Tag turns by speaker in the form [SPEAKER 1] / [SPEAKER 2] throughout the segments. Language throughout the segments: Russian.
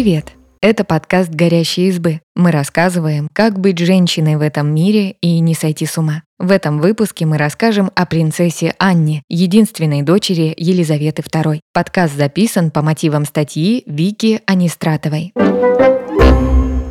[SPEAKER 1] Привет! Это подкаст «Горящие избы». Мы рассказываем, как быть женщиной в этом мире и не сойти с ума. В этом выпуске мы расскажем о принцессе Анне, единственной дочери Елизаветы II. Подкаст записан по мотивам статьи Вики Анистратовой.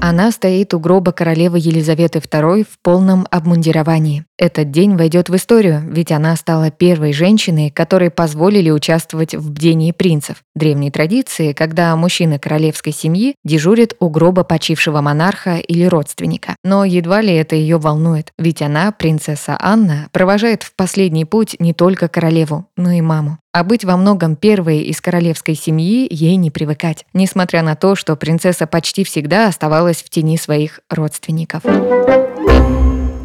[SPEAKER 1] Она стоит у гроба королевы Елизаветы II в полном обмундировании. Этот день войдет в историю, ведь она стала первой женщиной, которой позволили участвовать в бдении принцев. Древней традиции, когда мужчины королевской семьи дежурят у гроба почившего монарха или родственника. Но едва ли это ее волнует, ведь она, принцесса Анна, провожает в последний путь не только королеву, но и маму. А быть во многом первой из королевской семьи ей не привыкать, несмотря на то, что принцесса почти всегда оставалась в тени своих родственников.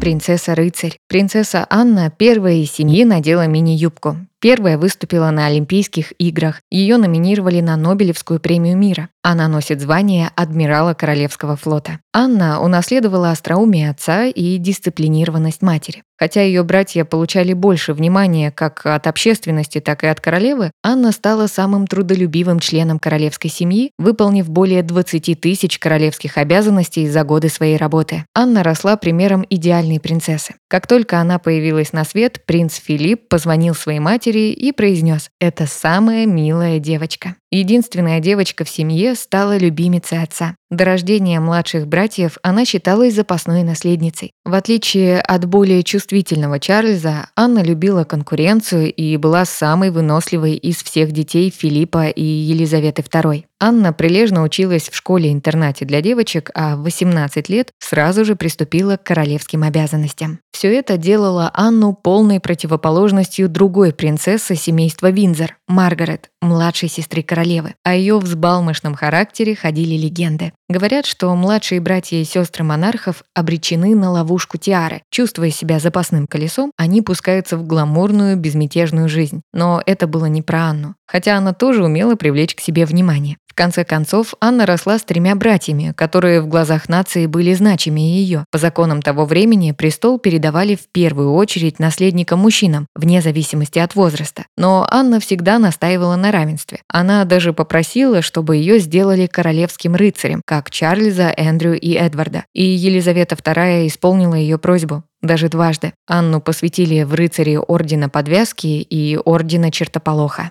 [SPEAKER 1] Принцесса-рыцарь. Принцесса Анна первая из семьи надела мини-юбку. Первая выступила на Олимпийских играх. Ее номинировали на Нобелевскую премию мира. Она носит звание адмирала Королевского флота. Анна унаследовала остроумие отца и дисциплинированность матери. Хотя ее братья получали больше внимания как от общественности, так и от королевы, Анна стала самым трудолюбивым членом королевской семьи, выполнив более 20 тысяч королевских обязанностей за годы своей работы. Анна росла примером идеальной принцессы. Как только она появилась на свет, принц Филипп позвонил своей матери матери и произнес «Это самая милая девочка». Единственная девочка в семье стала любимицей отца. До рождения младших братьев она считалась запасной наследницей. В отличие от более чувствительного Чарльза, Анна любила конкуренцию и была самой выносливой из всех детей Филиппа и Елизаветы II. Анна прилежно училась в школе-интернате для девочек, а в 18 лет сразу же приступила к королевским обязанностям. Все это делало Анну полной противоположностью другой принцессы семейства Винзор, Маргарет, младшей сестры королевы. О ее взбалмошном характере ходили легенды. Говорят, что младшие братья и сестры монархов обречены на ловушку тиары. Чувствуя себя запасным колесом, они пускаются в гламурную, безмятежную жизнь. Но это было не про Анну. Хотя она тоже умела привлечь к себе внимание. В конце концов, Анна росла с тремя братьями, которые в глазах нации были значимее ее. По законам того времени престол передавали в первую очередь наследникам-мужчинам, вне зависимости от возраста. Но Анна всегда настаивала на равенстве. Она даже попросила, чтобы ее сделали королевским рыцарем, как Чарльза, Эндрю и Эдварда. И Елизавета II исполнила ее просьбу. Даже дважды. Анну посвятили в рыцари Ордена Подвязки и Ордена Чертополоха.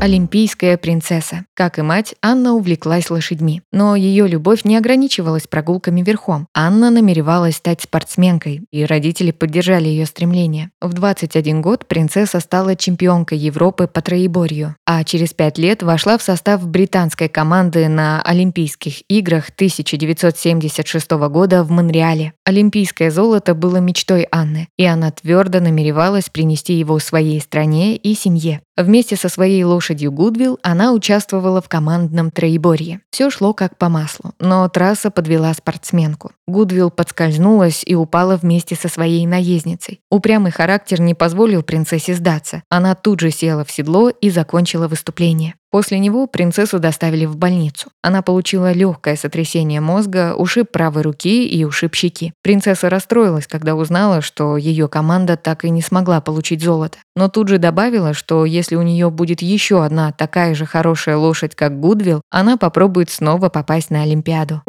[SPEAKER 1] Олимпийская принцесса. Как и мать, Анна увлеклась лошадьми. Но ее любовь не ограничивалась прогулками верхом. Анна намеревалась стать спортсменкой, и родители поддержали ее стремление. В 21 год принцесса стала чемпионкой Европы по троеборью, а через пять лет вошла в состав британской команды на Олимпийских играх 1976 года в Монреале. Олимпийское золото было мечтой Анны, и она твердо намеревалась принести его своей стране и семье. Вместе со своей лошадью Гудвилл она участвовала в командном троеборье. Все шло как по маслу, но трасса подвела спортсменку. Гудвилл подскользнулась и упала вместе со своей наездницей. Упрямый характер не позволил принцессе сдаться. Она тут же села в седло и закончила выступление. После него принцессу доставили в больницу. Она получила легкое сотрясение мозга, ушиб правой руки и ушиб щеки. Принцесса расстроилась, когда узнала, что ее команда так и не смогла получить золото. Но тут же добавила, что если у нее будет еще одна такая же хорошая лошадь, как Гудвилл, она попробует снова попасть на Олимпиаду.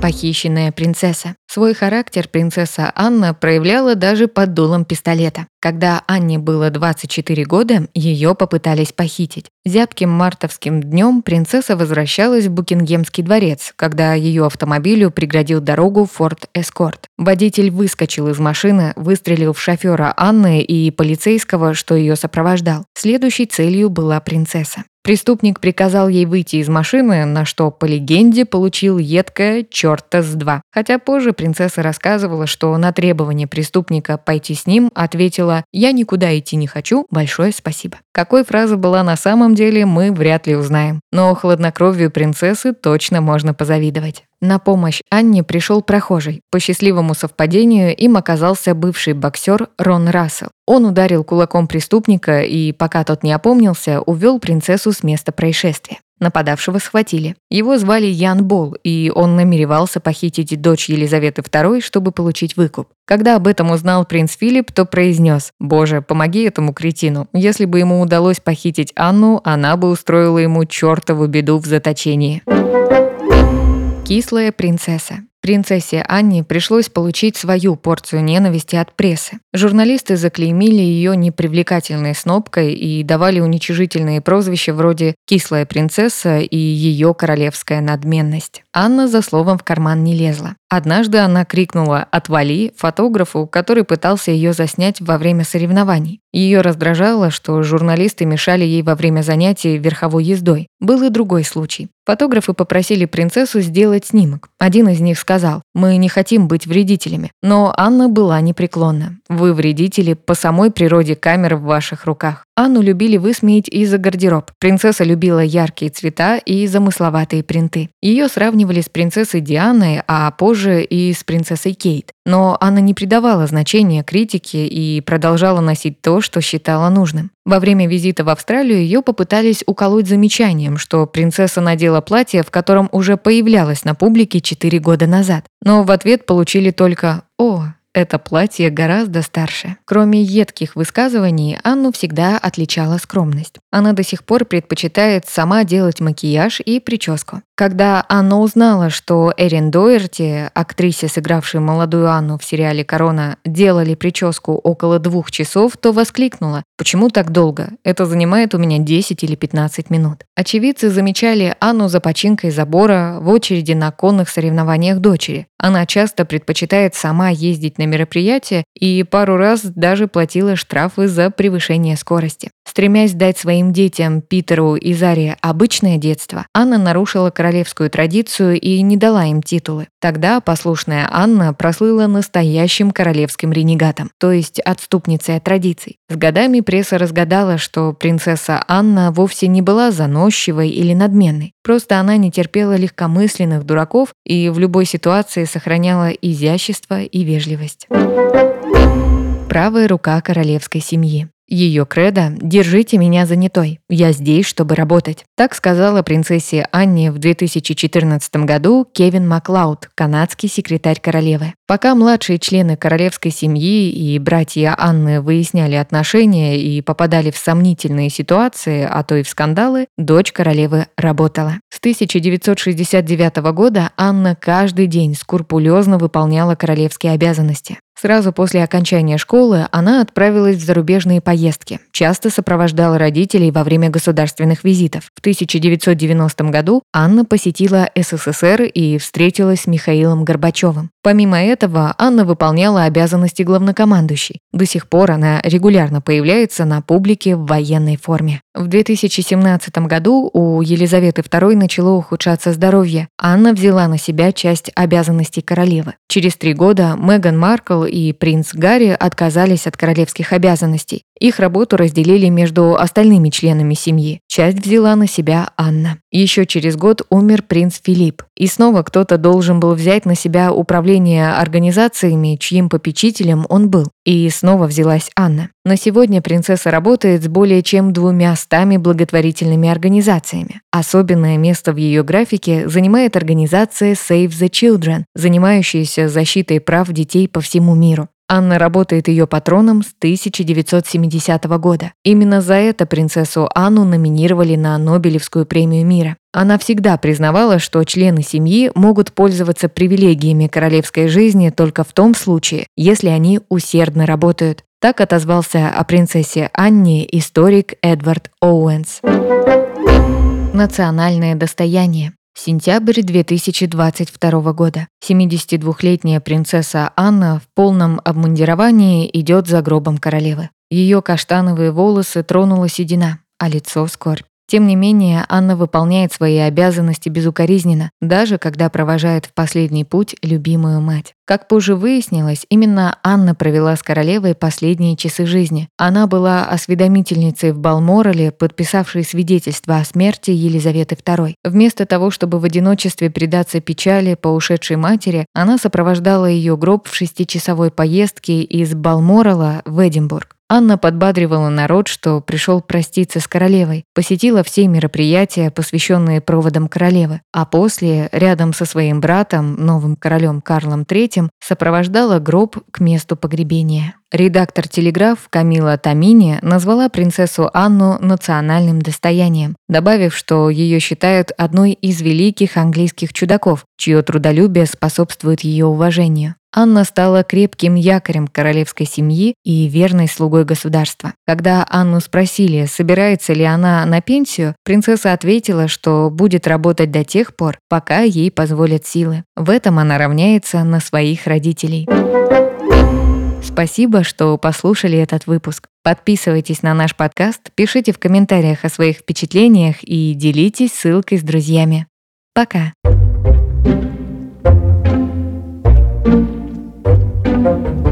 [SPEAKER 1] Похищенная принцесса. Свой характер принцесса Анна проявляла даже под дулом пистолета. Когда Анне было 24 года, ее попытались похитить. Зябким мартовским днем принцесса возвращалась в Букингемский дворец, когда ее автомобилю преградил дорогу Форд Эскорт. Водитель выскочил из машины, выстрелил в шофера Анны и полицейского, что ее сопровождал. Следующей целью была принцесса. Преступник приказал ей выйти из машины, на что, по легенде, получил едкое «черта с два». Хотя позже принцесса рассказывала, что на требование преступника пойти с ним ответила «Я никуда идти не хочу, большое спасибо». Какой фраза была на самом деле, мы вряд ли узнаем. Но хладнокровию принцессы точно можно позавидовать. На помощь Анне пришел прохожий. По счастливому совпадению им оказался бывший боксер Рон Рассел. Он ударил кулаком преступника и, пока тот не опомнился, увел принцессу с места происшествия. Нападавшего схватили. Его звали Ян Бол, и он намеревался похитить дочь Елизаветы II, чтобы получить выкуп. Когда об этом узнал принц Филипп, то произнес «Боже, помоги этому кретину. Если бы ему удалось похитить Анну, она бы устроила ему чертову беду в заточении». Кислая принцесса. Принцессе Анне пришлось получить свою порцию ненависти от прессы. Журналисты заклеймили ее непривлекательной снопкой и давали уничижительные прозвища вроде «кислая принцесса» и «ее королевская надменность». Анна за словом в карман не лезла. Однажды она крикнула «Отвали!» фотографу, который пытался ее заснять во время соревнований. Ее раздражало, что журналисты мешали ей во время занятий верховой ездой. Был и другой случай. Фотографы попросили принцессу сделать снимок. Один из них сказал «Мы не хотим быть вредителями». Но Анна была непреклонна. «Вы вредители по самой природе камер в ваших руках». Анну любили высмеять и за гардероб. Принцесса любила яркие цвета и замысловатые принты. Ее сравнивали с принцессой Дианой, а позже и с принцессой Кейт. Но Анна не придавала значения критике и продолжала носить то, что считала нужным. Во время визита в Австралию ее попытались уколоть замечанием, что принцесса надела платье, в котором уже появлялась на публике 4 года назад. Но в ответ получили только «О, это платье гораздо старше. Кроме едких высказываний, Анну всегда отличала скромность. Она до сих пор предпочитает сама делать макияж и прическу. Когда Анна узнала, что Эрин Дойерти, актрисе, сыгравшей молодую Анну в сериале «Корона», делали прическу около двух часов, то воскликнула «Почему так долго? Это занимает у меня 10 или 15 минут». Очевидцы замечали Анну за починкой забора в очереди на конных соревнованиях дочери. Она часто предпочитает сама ездить на мероприятия и пару раз даже платила штрафы за превышение скорости. Стремясь дать своим детям, Питеру и Заре, обычное детство, Анна нарушила королевскую традицию и не дала им титулы. Тогда послушная Анна прослыла настоящим королевским ренегатом, то есть отступницей от традиций. С годами пресса разгадала, что принцесса Анна вовсе не была заносчивой или надменной. Просто она не терпела легкомысленных дураков и в любой ситуации сохраняла изящество и вежливость. Правая рука королевской семьи. Ее кредо «Держите меня занятой, я здесь, чтобы работать». Так сказала принцессе Анне в 2014 году Кевин Маклауд, канадский секретарь королевы. Пока младшие члены королевской семьи и братья Анны выясняли отношения и попадали в сомнительные ситуации, а то и в скандалы, дочь королевы работала. С 1969 года Анна каждый день скрупулезно выполняла королевские обязанности. Сразу после окончания школы она отправилась в зарубежные поездки, часто сопровождала родителей во время государственных визитов. В 1990 году Анна посетила СССР и встретилась с Михаилом Горбачевым. Помимо этого, Анна выполняла обязанности главнокомандующей. До сих пор она регулярно появляется на публике в военной форме. В 2017 году у Елизаветы II начало ухудшаться здоровье. Анна взяла на себя часть обязанностей королевы. Через три года Меган Маркл и принц Гарри отказались от королевских обязанностей. Их работу разделили между остальными членами семьи. Часть взяла на себя Анна. Еще через год умер принц Филипп. И снова кто-то должен был взять на себя управление организациями, чьим попечителем он был. И снова взялась Анна. На сегодня принцесса работает с более чем двумя стами благотворительными организациями. Особенное место в ее графике занимает организация Save the Children, занимающаяся защитой прав детей по всему миру. Анна работает ее патроном с 1970 года. Именно за это принцессу Анну номинировали на Нобелевскую премию мира. Она всегда признавала, что члены семьи могут пользоваться привилегиями королевской жизни только в том случае, если они усердно работают. Так отозвался о принцессе Анне историк Эдвард Оуэнс. Национальное достояние. Сентябрь 2022 года. 72-летняя принцесса Анна в полном обмундировании идет за гробом королевы. Ее каштановые волосы тронула седина, а лицо скорбь. Тем не менее, Анна выполняет свои обязанности безукоризненно, даже когда провожает в последний путь любимую мать. Как позже выяснилось, именно Анна провела с королевой последние часы жизни. Она была осведомительницей в Балморале, подписавшей свидетельство о смерти Елизаветы II. Вместо того, чтобы в одиночестве предаться печали по ушедшей матери, она сопровождала ее гроб в шестичасовой поездке из Балморала в Эдинбург. Анна подбадривала народ, что пришел проститься с королевой, посетила все мероприятия, посвященные проводам королевы, а после, рядом со своим братом, новым королем Карлом III, сопровождала гроб к месту погребения. Редактор «Телеграф» Камила Тамини назвала принцессу Анну национальным достоянием, добавив, что ее считают одной из великих английских чудаков, чье трудолюбие способствует ее уважению. Анна стала крепким якорем королевской семьи и верной слугой государства. Когда Анну спросили, собирается ли она на пенсию, принцесса ответила, что будет работать до тех пор, пока ей позволят силы. В этом она равняется на своих родителей. Спасибо, что послушали этот выпуск. Подписывайтесь на наш подкаст, пишите в комментариях о своих впечатлениях и делитесь ссылкой с друзьями. Пока! Thank you